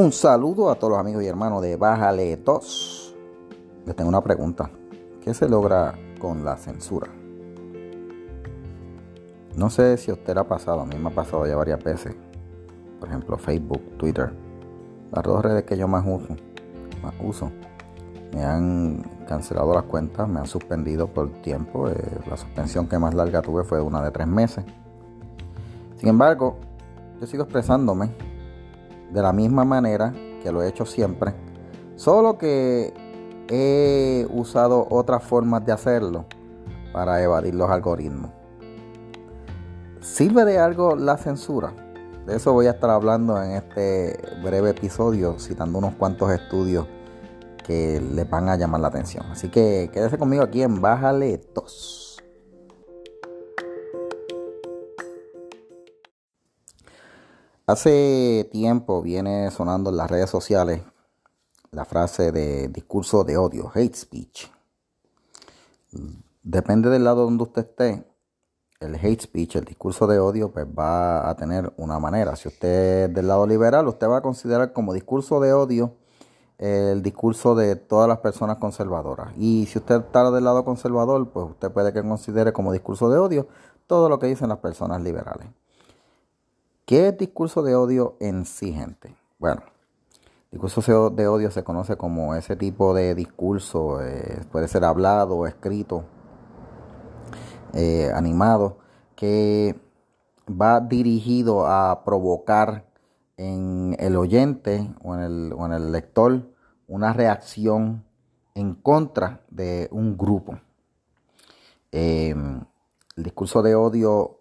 Un saludo a todos los amigos y hermanos de Bájale 2. Les tengo una pregunta. ¿Qué se logra con la censura? No sé si a usted le ha pasado, a mí me ha pasado ya varias veces. Por ejemplo, Facebook, Twitter, las dos redes que yo más uso. Más uso. Me han cancelado las cuentas, me han suspendido por tiempo. Eh, la suspensión que más larga tuve fue una de tres meses. Sin embargo, yo sigo expresándome de la misma manera que lo he hecho siempre, solo que he usado otras formas de hacerlo para evadir los algoritmos. ¿Sirve de algo la censura? De eso voy a estar hablando en este breve episodio, citando unos cuantos estudios que les van a llamar la atención. Así que quédese conmigo aquí en Bájale 2. Hace tiempo viene sonando en las redes sociales la frase de discurso de odio, hate speech. Depende del lado donde usted esté, el hate speech, el discurso de odio, pues va a tener una manera. Si usted es del lado liberal, usted va a considerar como discurso de odio el discurso de todas las personas conservadoras. Y si usted está del lado conservador, pues usted puede que considere como discurso de odio todo lo que dicen las personas liberales. ¿Qué es discurso de odio en sí, gente? Bueno, discurso de odio se conoce como ese tipo de discurso, eh, puede ser hablado, escrito, eh, animado, que va dirigido a provocar en el oyente o en el, o en el lector una reacción en contra de un grupo. Eh, el discurso de odio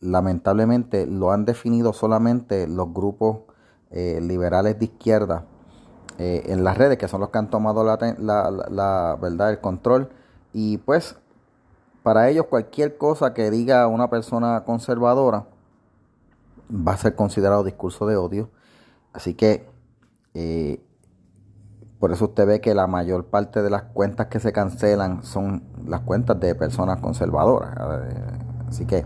lamentablemente lo han definido solamente los grupos eh, liberales de izquierda eh, en las redes, que son los que han tomado la, la, verdad, el control. Y pues, para ellos cualquier cosa que diga una persona conservadora va a ser considerado discurso de odio. Así que, eh, por eso usted ve que la mayor parte de las cuentas que se cancelan son las cuentas de personas conservadoras. Así que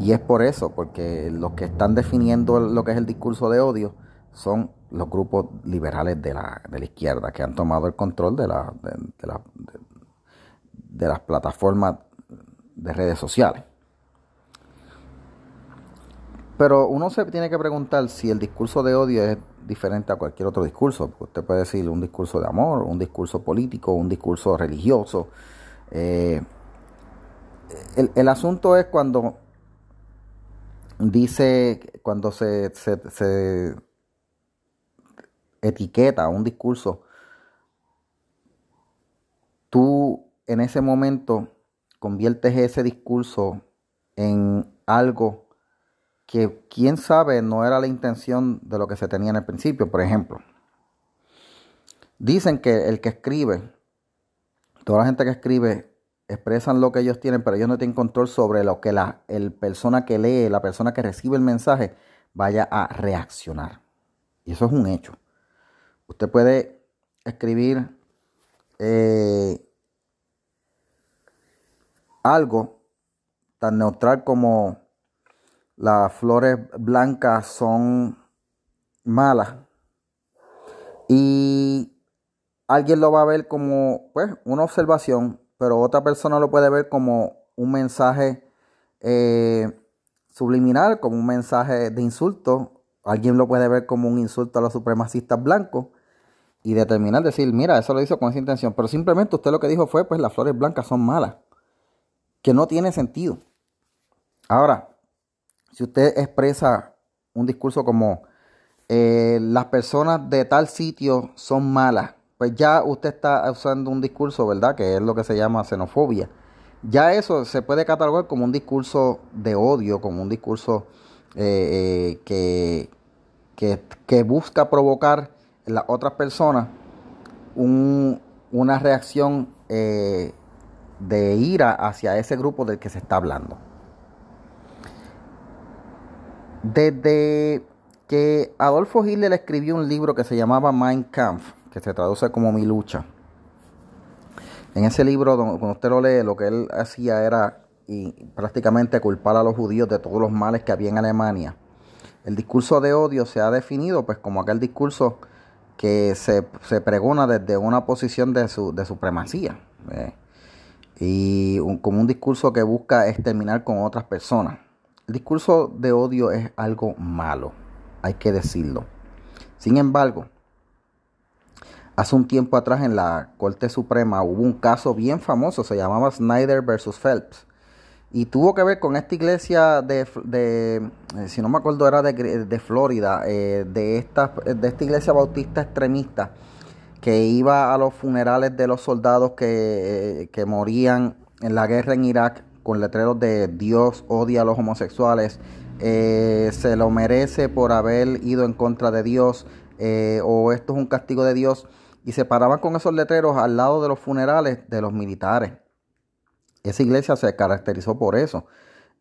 y es por eso, porque los que están definiendo lo que es el discurso de odio son los grupos liberales de la, de la izquierda, que han tomado el control de, la, de, la, de las plataformas de redes sociales. Pero uno se tiene que preguntar si el discurso de odio es diferente a cualquier otro discurso. Usted puede decir un discurso de amor, un discurso político, un discurso religioso. Eh, el, el, asunto es cuando dice cuando se, se, etiqueta un discurso, tú en ese momento conviertes ese discurso en algo que quién sabe no era la intención de lo que se tenía en el principio. Por ejemplo, dicen que el que escribe, toda la gente que escribe expresan lo que ellos tienen, pero ellos no tienen control sobre lo que la el persona que lee, la persona que recibe el mensaje, vaya a reaccionar. Y eso es un hecho. Usted puede escribir eh, algo tan neutral como las flores blancas son malas y alguien lo va a ver como pues una observación pero otra persona lo puede ver como un mensaje eh, subliminal, como un mensaje de insulto. Alguien lo puede ver como un insulto a los supremacistas blancos y determinar, decir, mira, eso lo hizo con esa intención. Pero simplemente usted lo que dijo fue, pues las flores blancas son malas, que no tiene sentido. Ahora, si usted expresa un discurso como, eh, las personas de tal sitio son malas, pues ya usted está usando un discurso, ¿verdad? Que es lo que se llama xenofobia. Ya eso se puede catalogar como un discurso de odio, como un discurso eh, eh, que, busca provocar en las otras personas una reacción eh, de ira hacia ese grupo del que se está hablando. Desde que Adolfo Hitler escribió un libro que se llamaba Mein Kampf, que se traduce como Mi lucha. En ese libro, cuando usted lo lee, lo que él hacía era y prácticamente culpar a los judíos de todos los males que había en Alemania. El discurso de odio se ha definido pues como aquel discurso que se, pregona desde una posición de, su, de supremacía. Y como un discurso que busca exterminar con otras personas. El discurso de odio es algo malo, hay que decirlo. Sin embargo, hace un tiempo atrás en la Corte Suprema hubo un caso bien famoso, se llamaba Snyder versus Phelps. Y tuvo que ver con esta iglesia de, eh, si no me acuerdo, era de, de Florida, eh, de, esta, de esta iglesia bautista extremista que iba a los funerales de los soldados que, eh, que morían en la guerra en Irak con letreros de Dios odia a los homosexuales, se lo merece por haber ido en contra de Dios, o esto es un castigo de Dios, y se paraban con esos letreros al lado de los funerales de los militares. Esa iglesia se caracterizó por eso.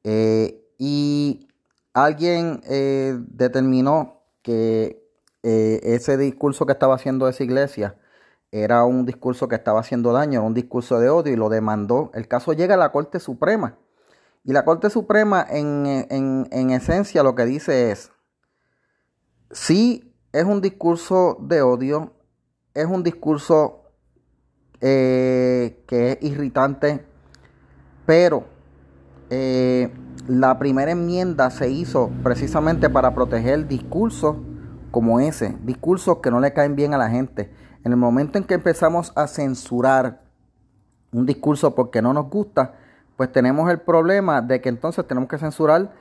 Eh, y alguien eh, determinó que eh, ese discurso que estaba haciendo esa iglesia era un discurso que estaba haciendo daño, un discurso de odio y lo demandó. El caso llega a la Corte Suprema. Y la Corte Suprema en, en esencia lo que dice es, si es un discurso de odio, es un discurso que es irritante pero eh, la primera enmienda se hizo precisamente para proteger discursos como ese, discursos que no le caen bien a la gente. En el momento en que empezamos a censurar un discurso porque no nos gusta, pues tenemos el problema de que entonces tenemos que censurar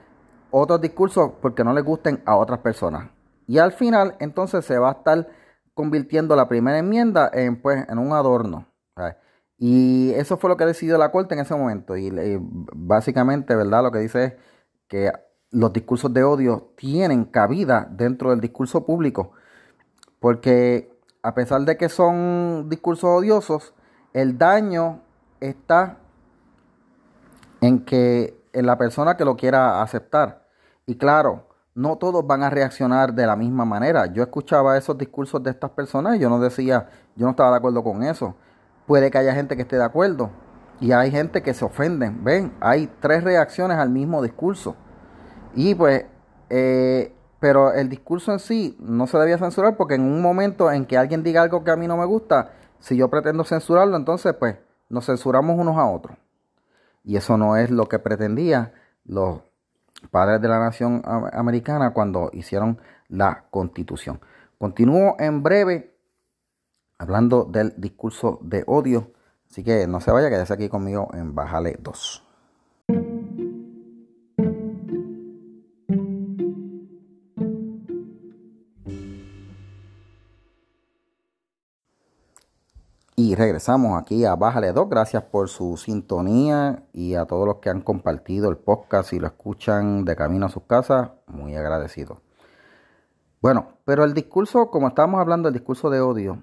otros discursos porque no les gusten a otras personas. Y al final entonces se va a estar convirtiendo la primera enmienda en, pues, en un adorno. Y eso fue lo que decidió la Corte en ese momento. Y, básicamente, ¿verdad? Lo que dice es que los discursos de odio tienen cabida dentro del discurso público. Porque a pesar de que son discursos odiosos, el daño está en que en la persona que lo quiera aceptar. Y claro, no todos van a reaccionar de la misma manera. Yo escuchaba esos discursos de estas personas y yo no decía, yo no estaba de acuerdo con eso. Puede que haya gente que esté de acuerdo y hay gente que se ofenden. Ven, hay tres reacciones al mismo discurso. Y pues, eh, pero el discurso en sí no se debía censurar porque en un momento en que alguien diga algo que a mí no me gusta, si yo pretendo censurarlo, entonces pues nos censuramos unos a otros. Y eso no es lo que pretendía los padres de la nación americana cuando hicieron la constitución. Continúo en breve hablando del discurso de odio. Así que no se vaya, quédese aquí conmigo en Bájale 2. Y regresamos aquí a Bájale 2. Gracias por su sintonía y a todos los que han compartido el podcast y lo escuchan de camino a sus casas. Muy agradecido. Bueno, pero el discurso, como estábamos hablando, el discurso de odio,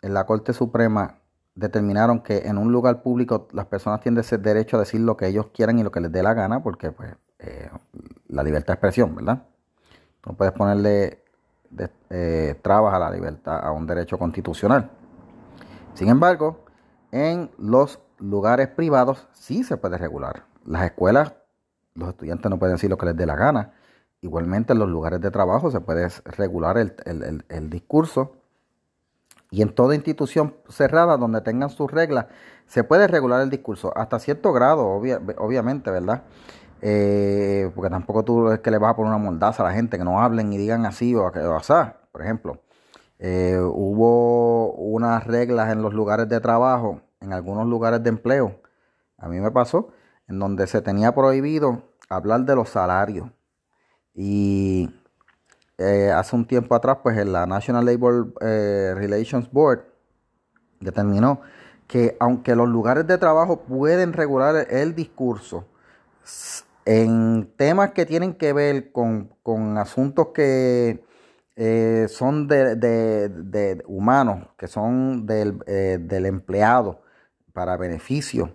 en la Corte Suprema determinaron que en un lugar público las personas tienen ese derecho a decir lo que ellos quieran y lo que les dé la gana, porque pues eh, la libertad de expresión, ¿verdad? No puedes ponerle eh, trabas a la libertad, a un derecho constitucional. Sin embargo, en los lugares privados sí se puede regular. Las escuelas, los estudiantes no pueden decir lo que les dé la gana. Igualmente en los lugares de trabajo se puede regular el discurso y en toda institución cerrada donde tengan sus reglas, se puede regular el discurso hasta cierto grado, obviamente, ¿verdad? Eh, porque tampoco tú es que le vas a poner una moldaza a la gente, que no hablen y digan así o, así. Por ejemplo, eh, hubo unas reglas en los lugares de trabajo, en algunos lugares de empleo, a mí me pasó, en donde se tenía prohibido hablar de los salarios. Y eh, hace un tiempo atrás, pues la National Labor eh, Relations Board determinó que aunque los lugares de trabajo pueden regular el discurso, en temas que tienen que ver con, asuntos que eh, son de, humanos, que son del, del empleado para beneficio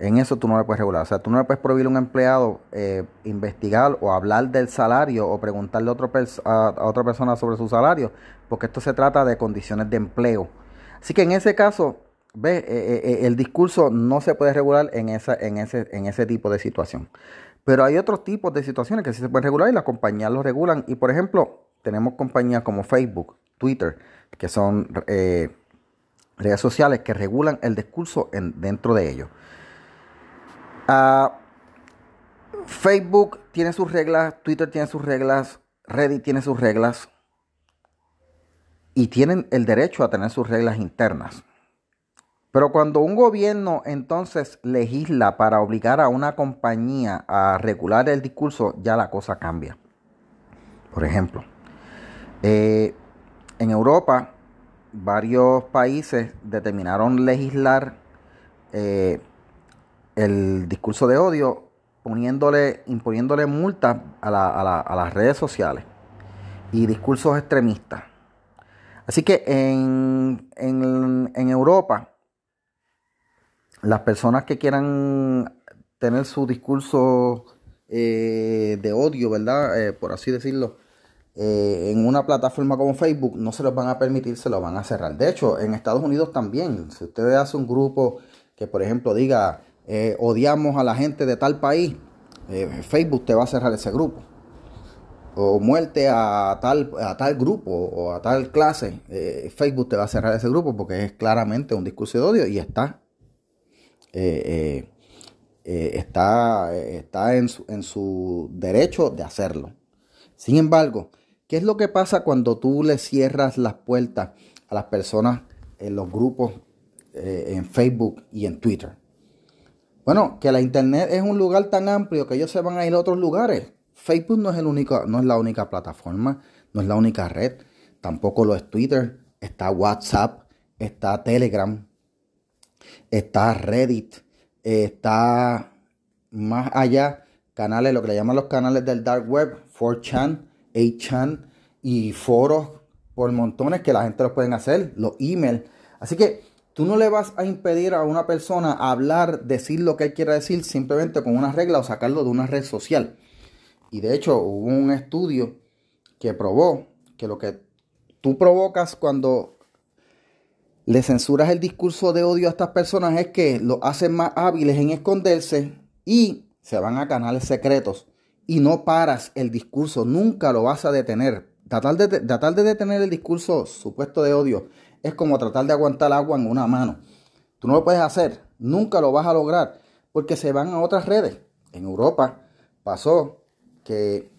en eso tú no le puedes regular. O sea, tú no le puedes prohibir a un empleado eh, investigar o hablar del salario o preguntarle a, otro a, otra persona sobre su salario, porque esto se trata de condiciones de empleo. Así que en ese caso, ve, eh, eh, el discurso no se puede regular en, esa, en, ese, en ese tipo de situación. Pero hay otros tipos de situaciones que sí se pueden regular y las compañías lo regulan. Y por ejemplo, tenemos compañías como Facebook, Twitter, que son eh, redes sociales que regulan el discurso en, dentro de ellos. Ah, Facebook tiene sus reglas, Twitter tiene sus reglas, Reddit tiene sus reglas y tienen el derecho a tener sus reglas internas. Pero cuando un gobierno entonces legisla para obligar a una compañía a regular el discurso, ya la cosa cambia. Por ejemplo, eh, en Europa varios países determinaron legislar eh, el discurso de odio poniéndole, imponiéndole multas a, las redes sociales y discursos extremistas. Así que en, Europa, las personas que quieran tener su discurso eh, de odio, ¿verdad? Eh, por así decirlo, eh, en una plataforma como Facebook, no se los van a permitir, se lo van a cerrar. De hecho, en Estados Unidos también, si ustedes hacen un grupo que, por ejemplo, diga, eh, odiamos a la gente de tal país, eh, Facebook te va a cerrar ese grupo. O muerte a tal, a tal grupo o a tal clase, Facebook te va a cerrar ese grupo porque es claramente un discurso de odio y está, está, está en, su, en su derecho de hacerlo. Sin embargo, ¿qué es lo que pasa cuando tú le cierras las puertas a las personas en los grupos en Facebook y en Twitter? Bueno, que la internet es un lugar tan amplio que ellos se van a ir a otros lugares. Facebook no es, el único, no es la única plataforma, no es la única red, tampoco lo es Twitter, está WhatsApp, está Telegram, está Reddit, está más allá canales, lo que le llaman los canales del dark web, 4chan, 8chan y foros por montones que la gente los pueden hacer, los emails. Así que Tú no le vas a impedir a una persona hablar, decir lo que él quiera decir simplemente con una regla o sacarlo de una red social. Y de hecho hubo un estudio que probó que lo que tú provocas cuando le censuras el discurso de odio a estas personas es que lo hacen más hábiles en esconderse y se van a canales secretos y no paras el discurso, nunca lo vas a detener. Tratar de, tratar de detener el discurso supuesto de odio es como tratar de aguantar agua en una mano. Tú no lo puedes hacer, nunca lo vas a lograr, porque se van a otras redes. En Europa pasó que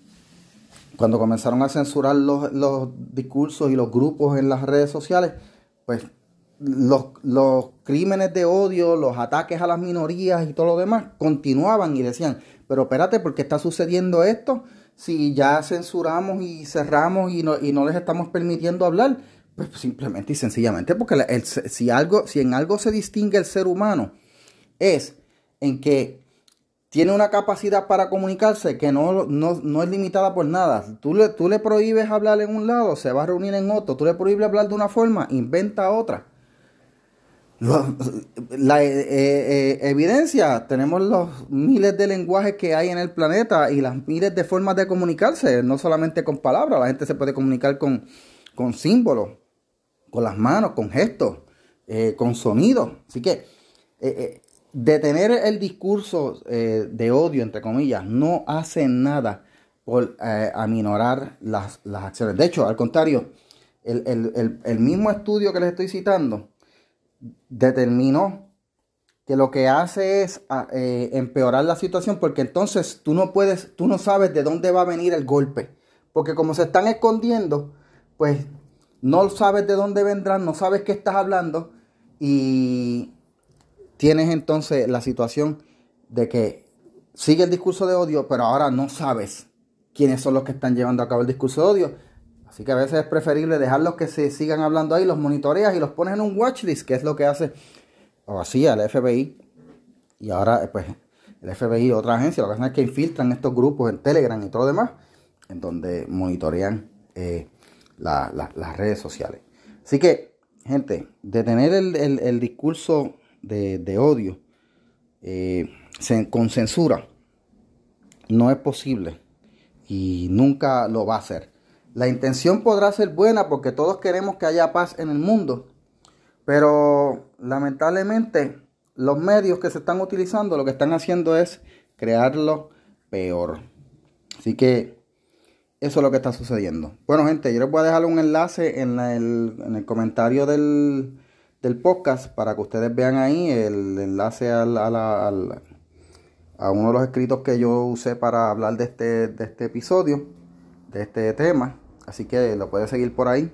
cuando comenzaron a censurar los, discursos y los grupos en las redes sociales, pues los, los, crímenes de odio, los ataques a las minorías y todo lo demás continuaban y decían, pero espérate, ¿por qué está sucediendo esto? Si ya censuramos y cerramos y no, y no les estamos permitiendo hablar, pues simplemente y sencillamente porque si, algo, si en algo se distingue el ser humano es en que tiene una capacidad para comunicarse que no, no, es limitada por nada. Tú le, tú le prohíbes hablar en un lado, se va a reunir en otro. Tú le prohíbes hablar de una forma, inventa otra. La eh, eh, evidencia, tenemos los miles de lenguajes que hay en el planeta y las miles de formas de comunicarse, no solamente con palabras, la gente se puede comunicar con, con símbolos con las manos, con gestos, eh, con sonidos. Así que eh, eh, detener el discurso de odio, entre comillas, no hace nada por aminorar las, acciones. De hecho, al contrario, el, mismo estudio que les estoy citando determinó que lo que hace es empeorar la situación porque entonces tú no puedes, tú no sabes de dónde va a venir el golpe. Porque como se están escondiendo, pues no sabes de dónde vendrán, no sabes qué estás hablando y tienes entonces la situación de que sigue el discurso de odio, pero ahora no sabes quiénes son los que están llevando a cabo el discurso de odio. Así que a veces es preferible dejarlos que se sigan hablando ahí, los monitoreas y los pones en un watchlist, que es lo que hace o hacía el FBI. Y ahora, pues, el FBI, otra agencia, lo que hacen es que infiltran estos grupos en Telegram y todo lo demás, en donde monitorean eh, las redes sociales. Así que, gente, detener el, discurso de, odio eh, con censura no es posible y nunca lo va a hacer. La intención podrá ser buena porque todos queremos que haya paz en el mundo, pero lamentablemente los medios que se están utilizando lo que están haciendo es crearlo peor. Así que eso es lo que está sucediendo. Bueno, gente, yo les voy a dejar un enlace en, el, comentario del, podcast para que ustedes vean ahí el enlace al, a uno de los escritos que yo usé para hablar de este, de este episodio, de este tema. Así que lo pueden seguir por ahí.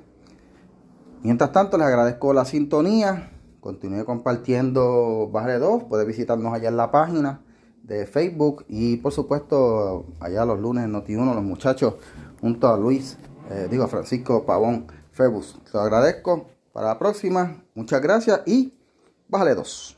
Mientras tanto, les agradezco la sintonía. Continúe compartiendo Baje 2. Puede visitarnos allá en la página de Facebook. Y por supuesto, allá los lunes en Noti1, los muchachos, junto a Luis, eh, digo a Francisco Pavón Febus. Te lo agradezco. Para la próxima, muchas gracias y Bájale 2.